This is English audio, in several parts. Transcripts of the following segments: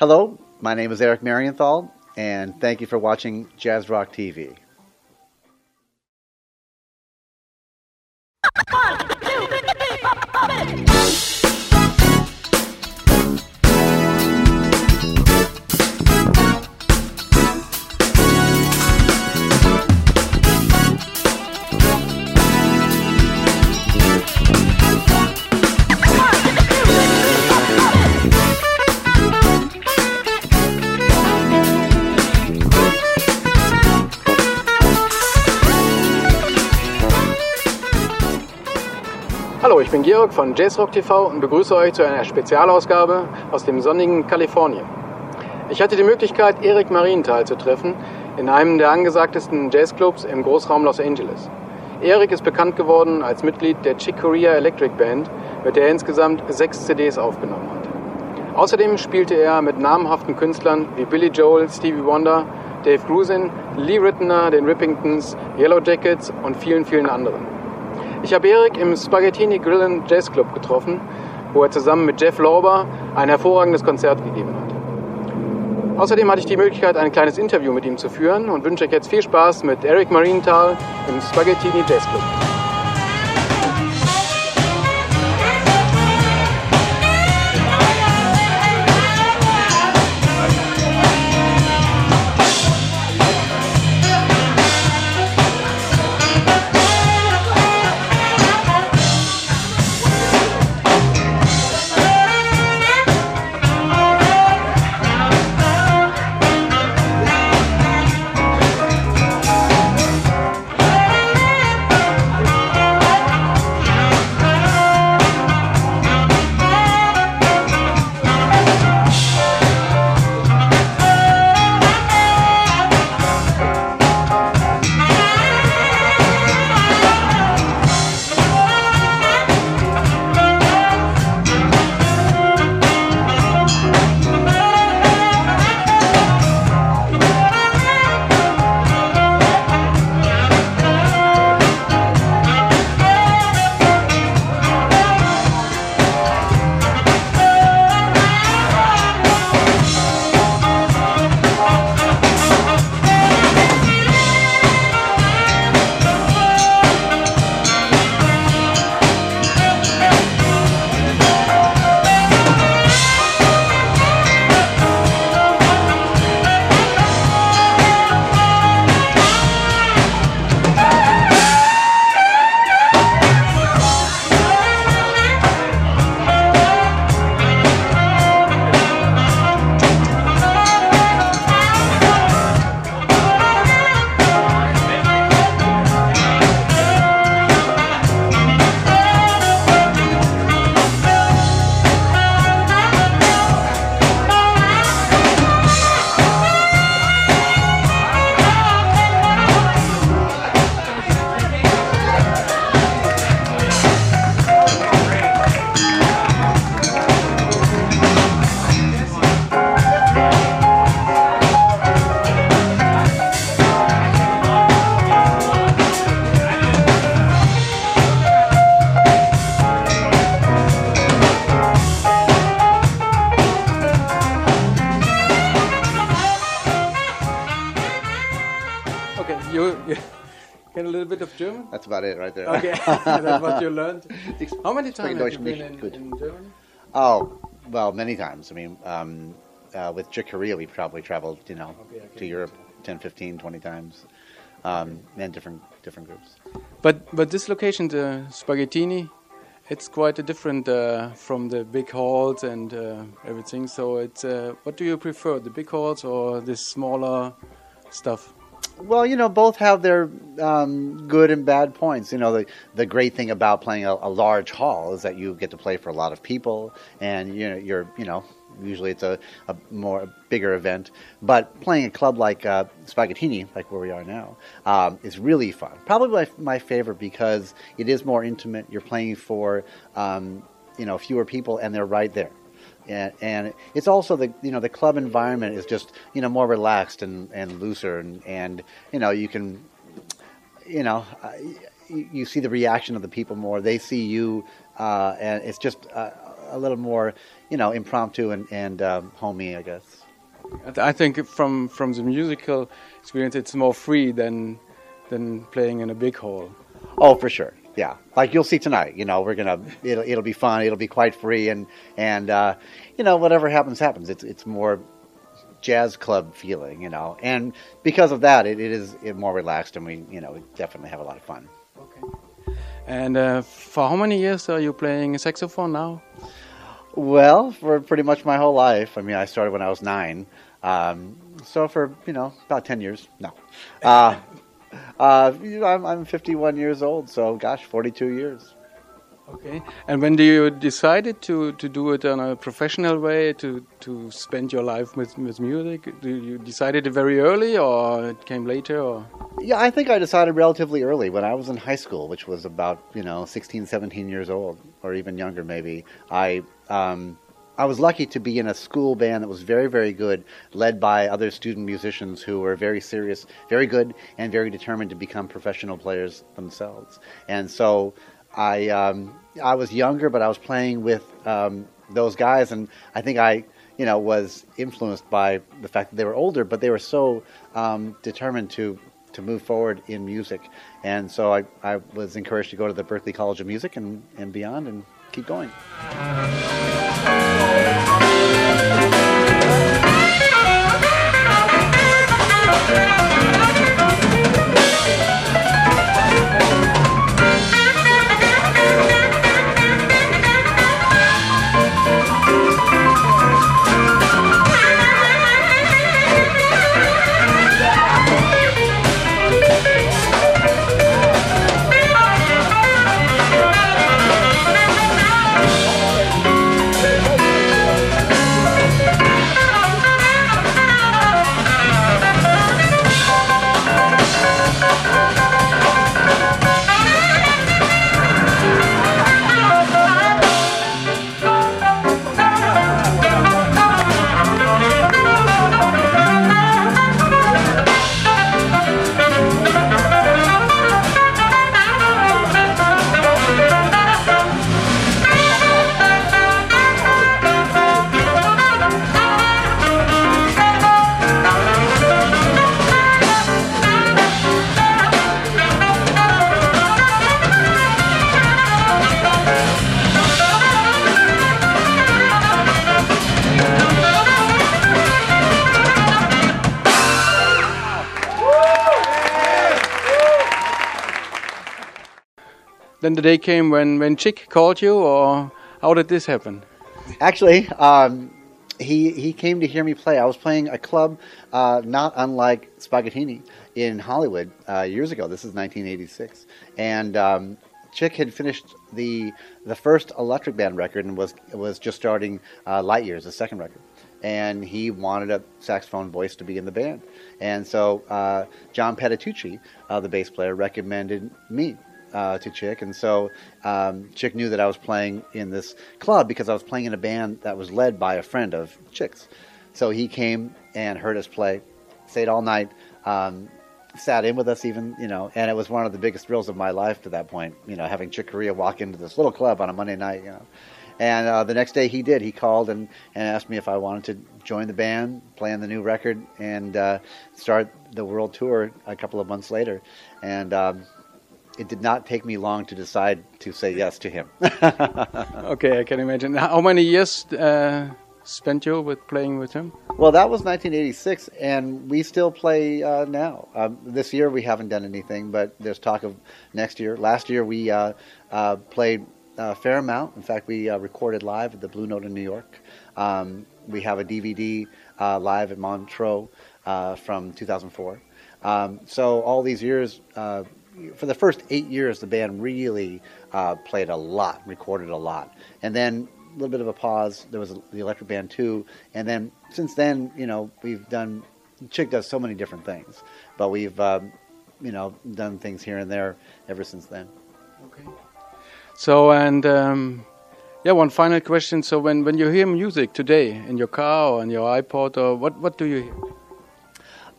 Hello, my name is Eric Marienthal, and thank you for watching Jazz Rock TV. Bin Georg von Jazzrock TV und begrüße euch zu einer Spezialausgabe aus dem sonnigen Kalifornien. Ich hatte die Möglichkeit, Erik Marienthal zu treffen in einem der angesagtesten Jazzclubs im Großraum Los Angeles. Erik ist bekannt geworden als Mitglied der Chick Corea Electric Band, mit der er insgesamt sechs CDs aufgenommen hat. Außerdem spielte er mit namhaften Künstlern wie Billy Joel, Stevie Wonder, Dave Grusin, Lee Ritenour, den Rippingtons, Yellow Jackets und vielen, vielen anderen. Ich habe Erik im Spaghettini Grill and Jazz Club getroffen, wo er zusammen mit Jeff Lauber ein hervorragendes Konzert gegeben hat. Außerdem hatte ich die Möglichkeit, ein kleines Interview mit ihm zu führen und wünsche euch jetzt viel Spaß mit Eric Marienthal im Spaghettini Jazz Club. That's about it right there. Okay, that's what you learned. How many times have you been in, in Germany? Oh, well, many times. I mean, um, uh, with Corea, we probably traveled, you know, Okay, okay. to Europe 10, 15, 20 times, um, and different different groups. But but this location, the Spaghettini, it's quite a different uh, from the big halls and uh, everything. So it's uh, what do you prefer, the big halls or this smaller stuff? Well, you know, both have their um, good and bad points. You know, the the great thing about playing a, a large hall is that you get to play for a lot of people, and you know, you're you know, usually it's a, a more bigger event. But playing a club like uh, Spaghettini, like where we are now, um, is really fun. Probably my, my favorite because it is more intimate. You're playing for um, you know fewer people, and they're right there and, and it's also the you know the club environment is just you know more relaxed and, and looser and, and you know you can you know you, see the reaction of the people more they see you uh, and it's just uh, a little more, you know, impromptu and and um, homey, I guess. I think from from the musical experience, it's more free than than playing in a big hall. Oh, for sure. Yeah, like you'll see tonight. You know, we're gonna it'll it'll be fun. It'll be quite free, and and uh, you know whatever happens happens. It's it's more jazz club feeling, you know, and because of that, it, it is more relaxed, and we you know we definitely have a lot of fun. Okay. And uh, for how many years are you playing saxophone now? Well, for pretty much my whole life. I mean, I started when I was nine. Um, so for you know about ten years. No, uh, uh, you know, I'm, I'm 51 years old, so gosh, 42 years. Okay. And when do you decided to, to do it in a professional way to to spend your life with, with music? Do you decided it very early or it came later or? Yeah, I think I decided relatively early when I was in high school, which was about, you know, 16, 17 years old or even younger maybe. I um, I was lucky to be in a school band that was very, very good, led by other student musicians who were very serious, very good, and very determined to become professional players themselves. And so I, um, I was younger, but I was playing with um, those guys, and I think I, you know, was influenced by the fact that they were older, but they were so um, determined to to move forward in music. And so I, I was encouraged to go to the Berklee College of Music and, and beyond and keep going. Oh. Then the day came when, when Chick called you, or how did this happen? Actually, um, he he came to hear me play. I was playing a club uh, not unlike Spaghettini in Hollywood uh, years ago. This is 1986, and um, Chick had finished the the first Electric Band record and was was just starting uh, Light Years, the second record. And he wanted a saxophone voice to be in the band, and so uh, John Patitucci, uh, the bass player, recommended me uh, to Chick, and so um, Chick knew that I was playing in this club because I was playing in a band that was led by a friend of Chick's. So he came and heard us play, stayed all night, um, sat in with us even, you know, and it was one of the biggest thrills of my life to that point, you know, having Chick Corea walk into this little club on a Monday night, you know. And uh, the next day he did. He called and, and asked me if I wanted to join the band, play on the new record, and uh, start the world tour a couple of months later. And um, it did not take me long to decide to say yes to him. okay, I can imagine. How many years uh, spent you with playing with him? Well, that was 1986, and we still play uh, now. Um, this year we haven't done anything, but there's talk of next year. Last year we uh, uh played a fair amount. In fact, we uh, recorded live at the Blue Note in New York. Um, we have a DVD uh, live at Montreux from 2004. Um, so all these years for the first eight years, the band really uh, played a lot, recorded a lot, and then a little bit of a pause. There was the Electric Band too, and then since then, you know, we've done. Chick does so many different things, but we've, um, you know, done things here and there ever since then. Okay. So and. Um, yeah, one final question. So when, when you hear music today in your car or on your iPod, or what, what do you hear?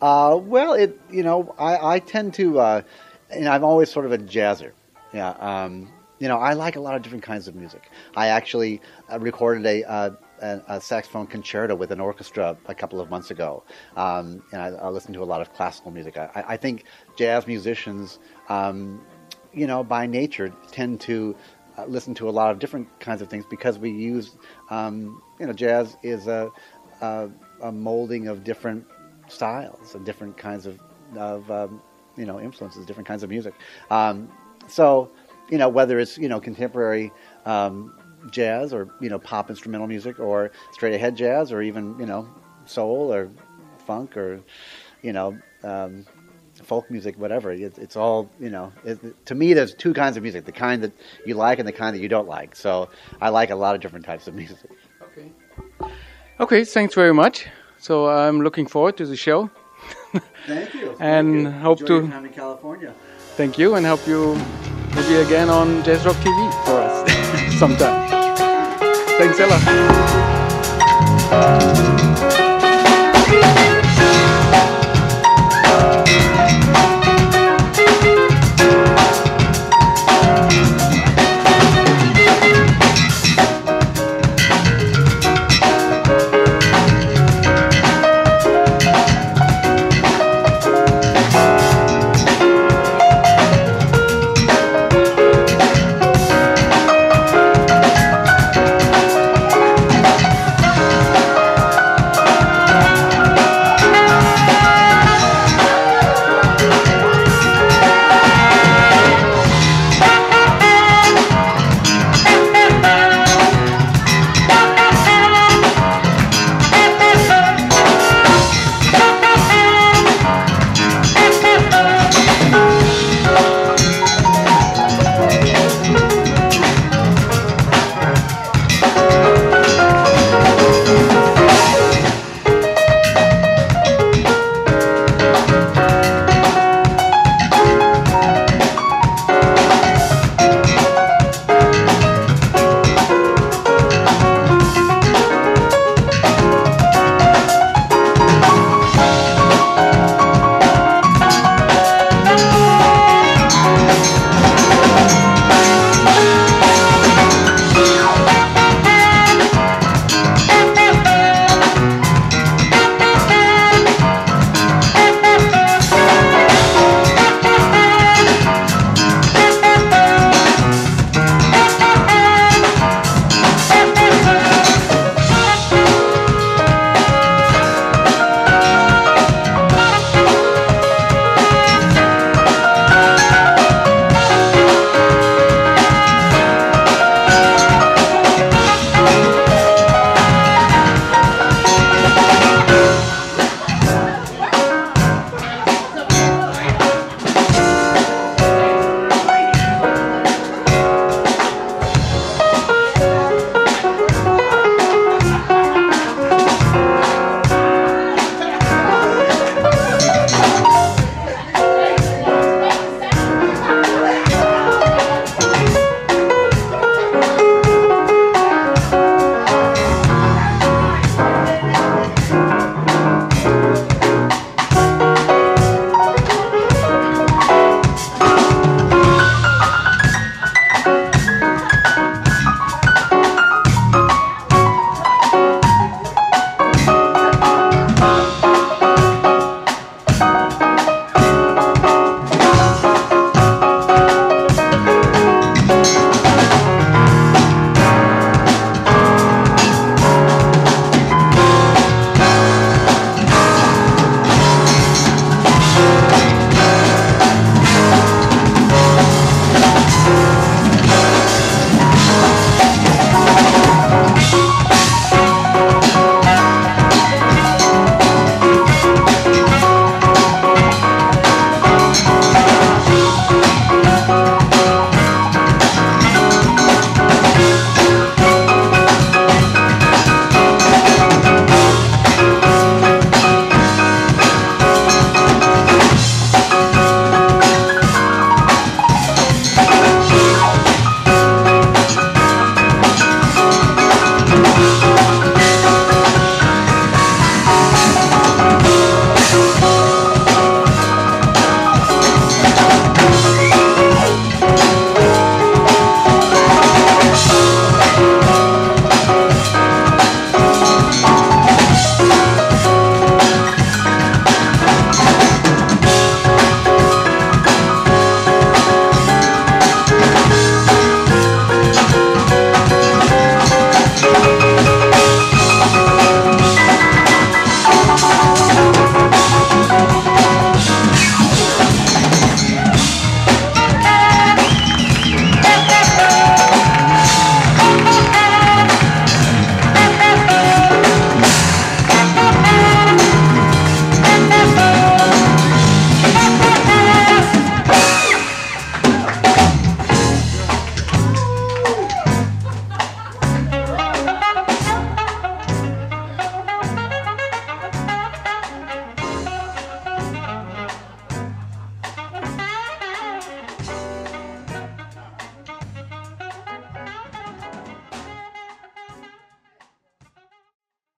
Uh, well, it you know I, I tend to uh, and I'm always sort of a jazzer. Yeah. Um, you know, I like a lot of different kinds of music. I actually uh, recorded a, uh, a, a, saxophone concerto with an orchestra a couple of months ago, um, and I, I listen to a lot of classical music. I, I think jazz musicians, um, you know, by nature tend to uh, listen to a lot of different kinds of things because we use, um, you know, jazz is a, a, a, molding of different styles and different kinds of, of um, you know, influences, different kinds of music. Um, so, you know, whether it's you know contemporary um, jazz or you know pop instrumental music or straight ahead jazz or even you know soul or funk or you know um, folk music, whatever. It, it's all you know. It, to me, there's two kinds of music: the kind that you like and the kind that you don't like. So I like a lot of different types of music. Okay. Okay. Thanks very much. So I'm looking forward to the show. Thank you. and hope Enjoy to. time in California. Thank you, and hope you maybe again on Jazz Rock TV for us sometime. Thanks a lot.